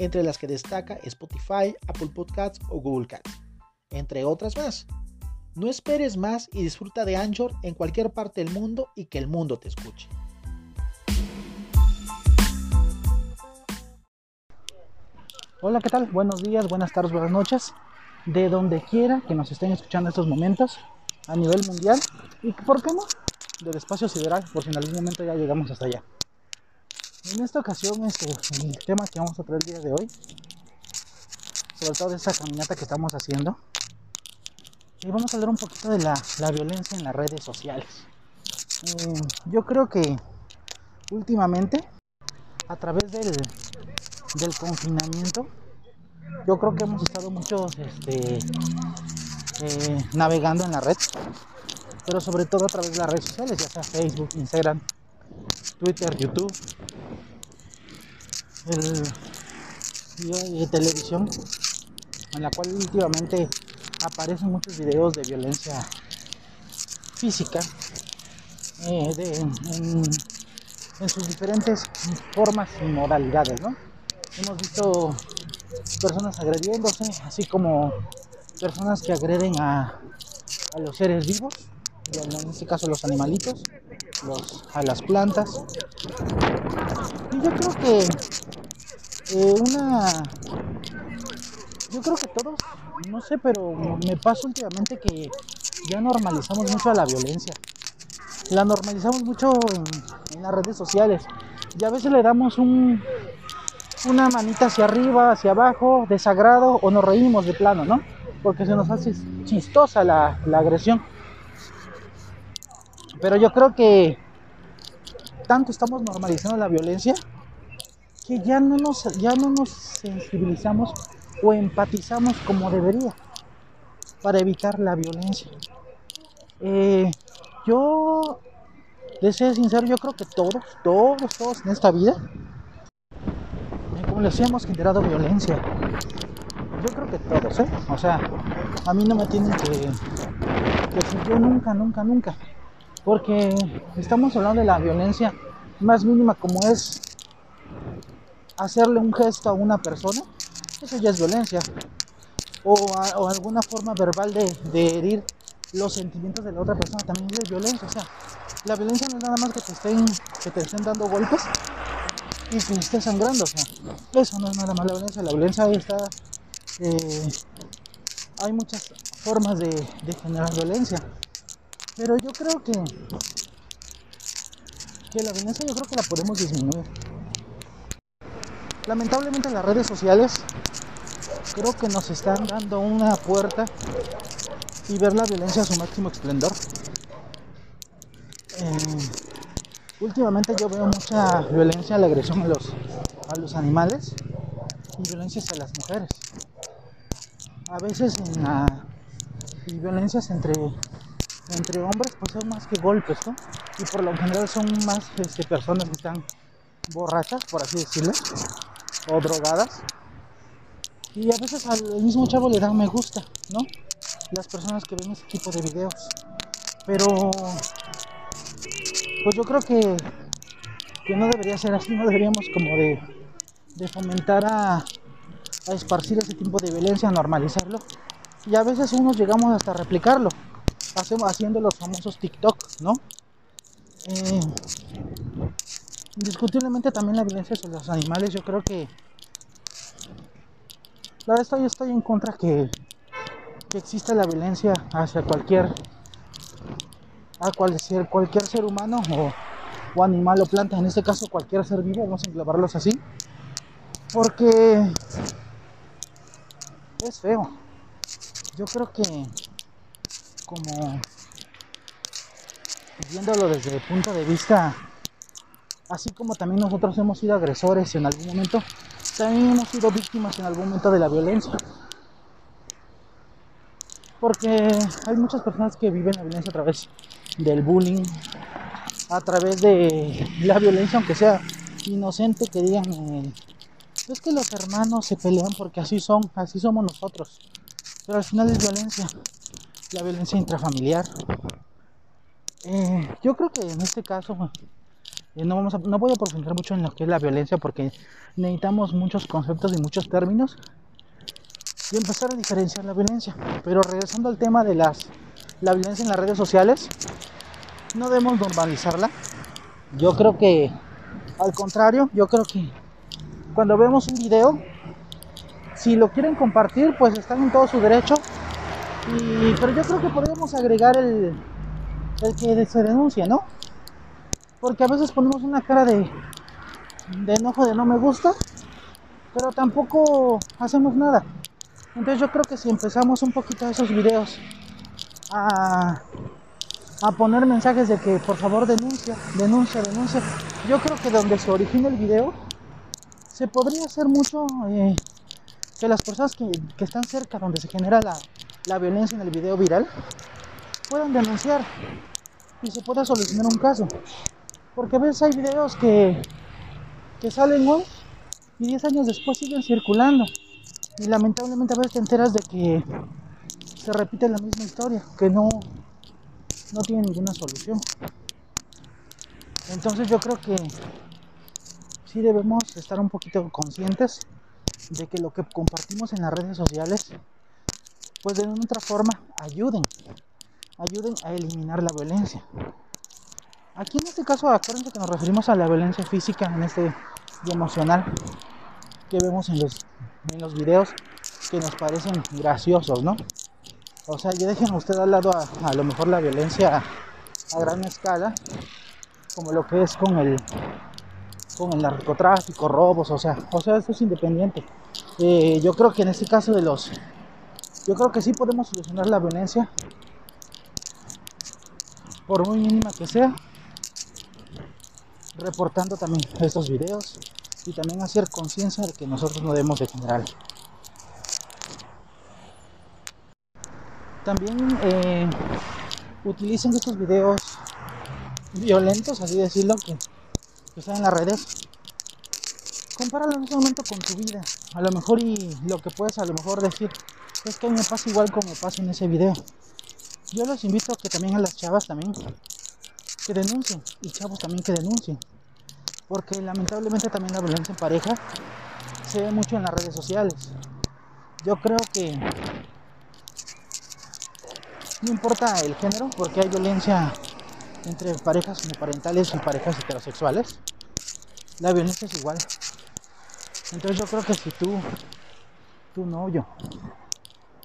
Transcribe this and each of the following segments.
entre las que destaca Spotify, Apple Podcasts o Google Cats, entre otras más. No esperes más y disfruta de Anchor en cualquier parte del mundo y que el mundo te escuche. Hola, ¿qué tal? Buenos días, buenas tardes, buenas noches. De donde quiera que nos estén escuchando estos momentos a nivel mundial y, ¿por qué no? Del espacio sideral, por si en algún momento ya llegamos hasta allá. En esta ocasión, este, el tema que vamos a traer el día de hoy, sobre todo de esta caminata que estamos haciendo, y vamos a hablar un poquito de la, violencia en las redes sociales. Eh, yo creo que últimamente, a través del, del confinamiento, yo creo que hemos estado muchos este, eh, navegando en la red, pero sobre todo a través de las redes sociales, ya sea Facebook, Instagram, Twitter, YouTube, el, de televisión, en la cual últimamente aparecen muchos videos de violencia física eh, en, sus diferentes formas y modalidades, ¿no? Hemos visto personas agrediéndose, así como personas que agreden a, a los seres vivos, en este caso los animalitos, a las plantas. Y yo creo que eh, una... Yo creo que todos, no sé, pero me pasa últimamente que ya normalizamos mucho a la violencia. La normalizamos mucho en, las redes sociales. Y a veces le damos un, una manita hacia arriba, hacia abajo, desagrado, o nos reímos de plano, ¿no? Porque se nos hace chistosa la, la agresión. Pero yo creo que tanto estamos normalizando la violencia que ya no nos, ya no nos sensibilizamos o empatizamos como debería para evitar la violencia. Eh, yo, de ser sincero, yo creo que todos, todos, todos en esta vida, eh, como les hemos generado violencia. Yo creo que todos, ¿eh? O sea, a mí no me tienen que, que yo nunca, nunca, nunca. Porque estamos hablando de la violencia más mínima como es hacerle un gesto a una persona, eso ya es violencia. O, alguna forma verbal de, herir los sentimientos de la otra persona también es violencia. O sea, la violencia no es nada más que te estén, que te estén dando golpes y que estés sangrando. O sea, eso no es nada más la violencia. La violencia está. Eh, hay muchas formas de, de generar violencia. Pero yo creo que, que la violencia yo creo que la podemos disminuir. Lamentablemente las redes sociales creo que nos están dando una puerta y ver la violencia a su máximo esplendor. Eh, últimamente yo veo mucha violencia, la agresión a los, a los animales y violencia hacia las mujeres. A veces en y violencias entre entre hombres pues son más que golpes, ¿no? Y por lo general son más este, personas que están borrachas, por así decirlo, o drogadas. Y a veces al mismo chavo le dan me gusta, ¿no? Las personas que ven ese tipo de videos. Pero pues yo creo que, que no debería ser así, no deberíamos como de, de fomentar a, a esparcir ese tipo de violencia, a normalizarlo. Y a veces unos llegamos hasta replicarlo haciendo los famosos TikTok, ¿no? Eh, indiscutiblemente también la violencia sobre los animales, yo creo que la verdad estoy, estoy en contra que, que exista la violencia hacia cualquier a cualquier, cualquier ser humano o, o, animal o planta, en este caso cualquier ser vivo, vamos a englobarlos así, porque es feo. Yo creo que como viéndolo desde el punto de vista, así como también nosotros hemos sido agresores en algún momento, también hemos sido víctimas en algún momento de la violencia. Porque hay muchas personas que viven la violencia a través del bullying, a través de la violencia, aunque sea inocente, que digan, eh, es que los hermanos se pelean porque así son, así somos nosotros. Pero al final es violencia, la violencia intrafamiliar. Eh, yo creo que en este caso no, vamos a, no voy a profundizar mucho en lo que es la violencia porque necesitamos muchos conceptos y muchos términos y empezar a diferenciar la violencia. Pero regresando al tema de las, la violencia en las redes sociales, no debemos normalizarla. Yo creo que, al contrario, yo creo que cuando vemos un video, si lo quieren compartir, pues están en todo su derecho. Y, pero yo creo que podríamos agregar el, el que se denuncia, ¿no? Porque a veces ponemos una cara de, enojo de no me gusta, pero tampoco hacemos nada. Entonces yo creo que si empezamos un poquito esos videos a, a poner mensajes de que por favor denuncia, denuncia, denuncia, yo creo que donde se origina el video se podría hacer mucho eh, que las personas que, que, están cerca donde se genera la, la violencia en el video viral puedan denunciar y se pueda solucionar un caso. Porque a veces hay videos que, que salen hoy y 10 años después siguen circulando. Y lamentablemente a veces te enteras de que se repite la misma historia, que no, no tiene ninguna solución. Entonces yo creo que sí debemos estar un poquito conscientes de que lo que compartimos en las redes sociales, pues de una otra forma ayuden, ayuden a eliminar la violencia. Aquí en este caso, acuérdense que nos referimos a la violencia física en este y emocional que vemos en los en los videos que nos parecen graciosos, ¿no? O sea, ya dejen usted al lado a, a, lo mejor la violencia a gran escala, como lo que es con el con el narcotráfico, robos, o sea, o sea, eso es independiente. Eh, yo creo que en este caso de los, yo creo que sí podemos solucionar la violencia, por muy mínima que sea, reportando también estos videos, y también hacer conciencia de que nosotros no debemos de generar. También eh, utilicen estos videos violentos, así decirlo, que, están en las redes. Compáralo en ese momento con tu vida. A lo mejor y lo que puedes a lo mejor decir es que me pasa igual como pasa en ese video. Yo los invito a que también a las chavas también que denuncien y chavos también que denuncien porque lamentablemente también la violencia en pareja se ve mucho en las redes sociales. Yo creo que no importa el género, porque hay violencia entre parejas homoparentales y parejas heterosexuales. La violencia es igual. Entonces yo creo que si tú, tu novio,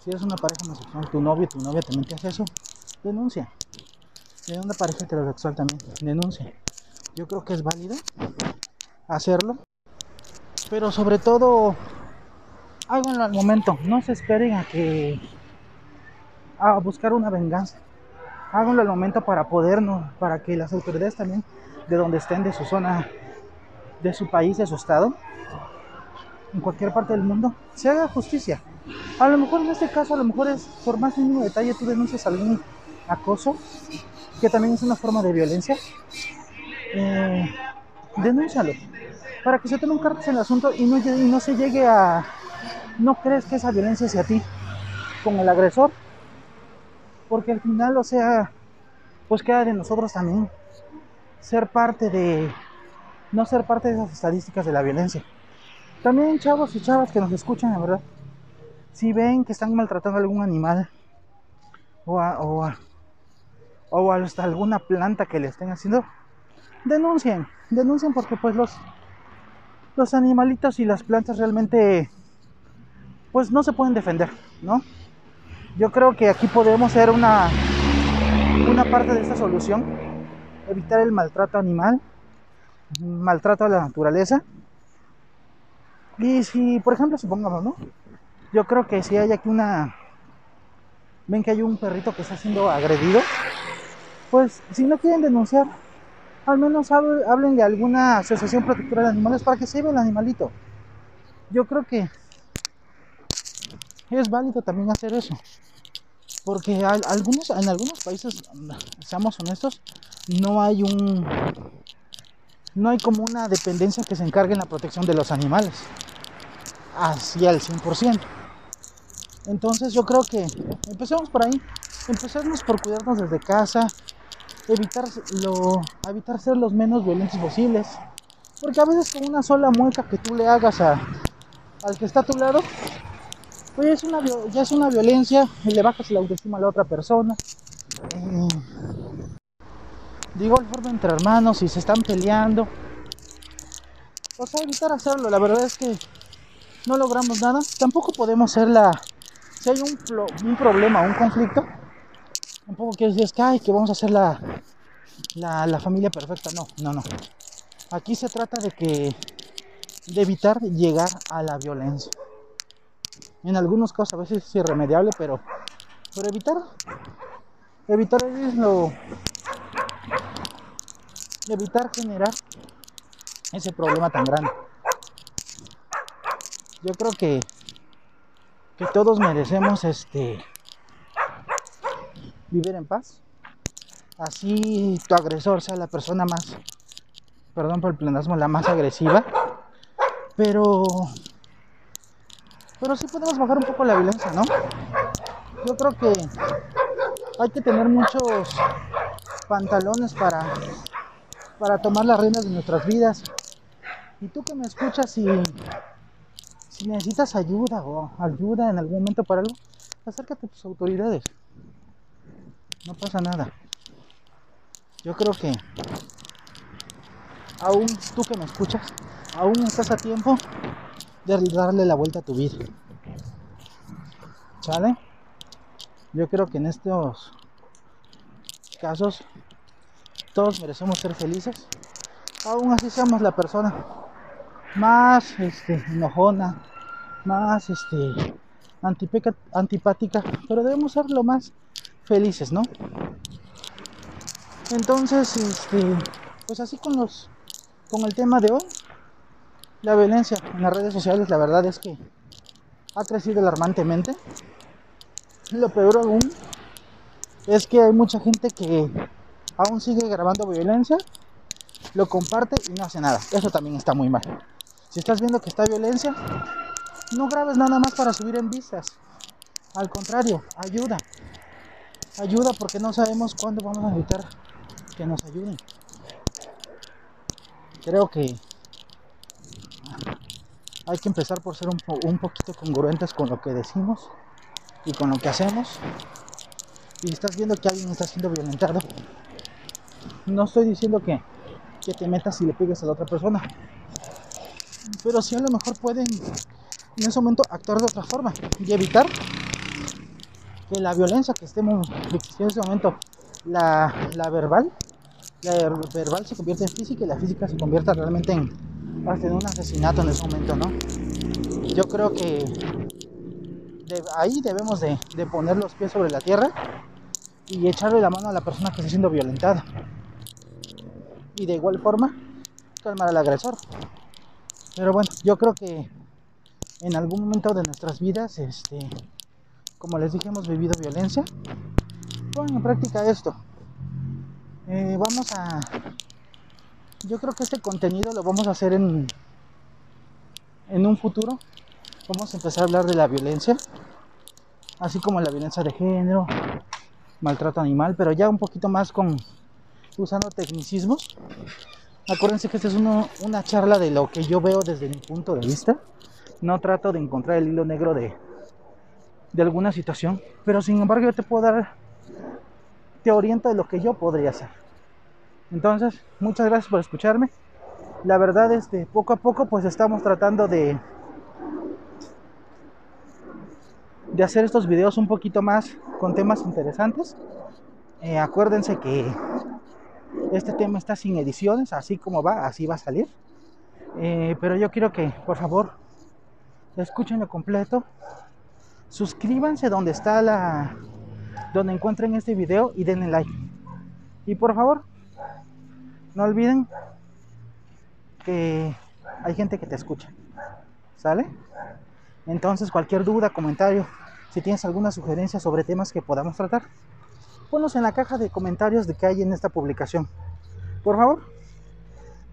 si eres una pareja homosexual, tu novio, tu novia también te hace eso, denuncia. Eres una pareja heterosexual también, denuncia yo creo que es válido hacerlo. Pero sobre todo, háganlo al momento. No se esperen a que a buscar una venganza. Háganlo al momento para podernos, para que las autoridades también de donde estén, de su zona, de su país, de su estado, en cualquier parte del mundo, se haga justicia. A lo mejor en este caso, a lo mejor es por más mínimo detalle, tú denuncias algún acoso, que también es una forma de violencia, eh, denúncialo para que se tome cartas en el asunto y no, y no se llegue a no crees que esa violencia sea a ti con el agresor porque al final o sea pues queda de nosotros también ser parte de no ser parte de esas estadísticas de la violencia. También chavos y chavas que nos escuchan la verdad si ven que están maltratando a algún animal o a, o, a, o hasta alguna planta que le estén haciendo denuncien, denuncien porque pues los, los animalitos y las plantas realmente pues no se pueden defender, ¿no? Yo creo que aquí podemos ser una, una parte de esta solución, evitar el maltrato animal, maltrato a la naturaleza. Y si, por ejemplo, supongamos, ¿no? Yo creo que si hay aquí una... Ven que hay un perrito que está siendo agredido, pues si no quieren denunciar, al menos hablen de alguna asociación protectora de animales para que se lleve el animalito. Yo creo que es válido también hacer eso. Porque algunos, en algunos países, seamos honestos, no hay un no hay como una dependencia que se encargue en la protección de los animales así al 100%. Entonces yo creo que empecemos por ahí, empecemos por cuidarnos desde casa, evitar, evitar ser los menos violentos posibles, porque a veces con una sola mueca que tú le hagas a, al que está a tu lado, pues es una, ya es una violencia y le bajas la autoestima a la otra persona. Eh, de igual forma entre hermanos, si se están peleando, pues a evitar hacerlo. La verdad es que no logramos nada. Tampoco podemos ser la... Si hay un, un problema, un conflicto, tampoco quiero decir que, que vamos a hacer la, la, familia perfecta. No, no, no. Aquí se trata de que de evitar llegar a la violencia. En algunos casos a veces es irremediable, pero por evitar evitar es lo evitar generar ese problema tan grande. Yo creo que que todos merecemos este vivir en paz. Así tu agresor sea la persona más perdón por el plenasmo, la más agresiva, pero pero sí podemos bajar un poco la violencia, ¿no? Yo creo que hay que tener muchos pantalones para para tomar las riendas de nuestras vidas. Y tú que me escuchas si, si necesitas ayuda o ayuda en algún momento para algo, acércate a tus autoridades. No pasa nada. Yo creo que aún tú que me escuchas, aún estás a tiempo de darle la vuelta a tu vida. ¿Sale? Yo creo que en estos casos todos merecemos ser felices. Aún así seamos la persona más este, enojona, más este, antipática, pero debemos ser lo más felices, ¿no? Entonces, este, pues así con los, con el tema de hoy, la violencia en las redes sociales, la verdad es que ha crecido alarmantemente. Lo peor aún es que hay mucha gente que aún sigue grabando violencia, lo comparte y no hace nada. Eso también está muy mal. Si estás viendo que está violencia, no grabes nada más para subir en vistas. Al contrario, ayuda. Ayuda porque no sabemos cuándo vamos a necesitar que nos ayuden. Creo que hay que empezar por ser un, poquito congruentes con lo que decimos y con lo que hacemos. Y estás viendo que alguien está siendo violentado, no estoy diciendo que, que te metas y le pegues a la otra persona. Pero sí a lo mejor pueden en ese momento actuar de otra forma y evitar que la violencia que estemos en ese momento, la, verbal, la verbal se convierte en física y la física se convierta realmente en, en un asesinato en ese momento, ¿no? Yo creo que ahí debemos de, de poner los pies sobre la tierra y echarle la mano a la persona que está siendo violentada y de igual forma calmar al agresor. Pero bueno, yo creo que en algún momento de nuestras vidas, este, como les dije, hemos vivido violencia. Pongan en práctica esto. Eh, vamos a. Yo creo que este contenido lo vamos a hacer en, en un futuro. Vamos a empezar a hablar de la violencia, así como la violencia de género, maltrato animal, pero ya un poquito más con usando tecnicismos. Acuérdense que esta es una charla de lo que yo veo desde mi punto de vista. No trato de encontrar el hilo negro de, de alguna situación, pero sin embargo yo te puedo dar, te oriento de lo que yo podría hacer. Entonces, muchas gracias por escucharme. La verdad, este, poco a poco, pues estamos tratando de, de hacer estos videos un poquito más con temas interesantes. Eh, acuérdense que este tema está sin ediciones, así como va, así va a salir. Eh, pero yo quiero que, por favor, escúchenlo completo. Suscríbanse donde está la. donde encuentren este video y denle like. Y por favor, no olviden que hay gente que te escucha. ¿Sale? Entonces, cualquier duda, comentario, Si tienes alguna sugerencia sobre temas que podamos tratar, ponlos en la caja de comentarios de que hay en esta publicación. Por favor,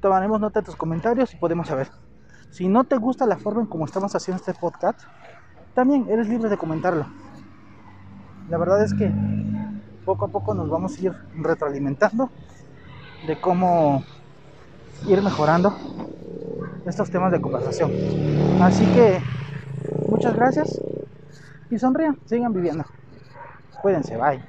tomaremos nota de tus comentarios y podemos saber. Si no te gusta la forma en cómo estamos haciendo este podcast, también eres libre de comentarlo. La verdad es que poco a poco nos vamos a ir retroalimentando de cómo ir mejorando estos temas de conversación. Así que muchas gracias y sonrían, sigan viviendo. Cuídense, bye.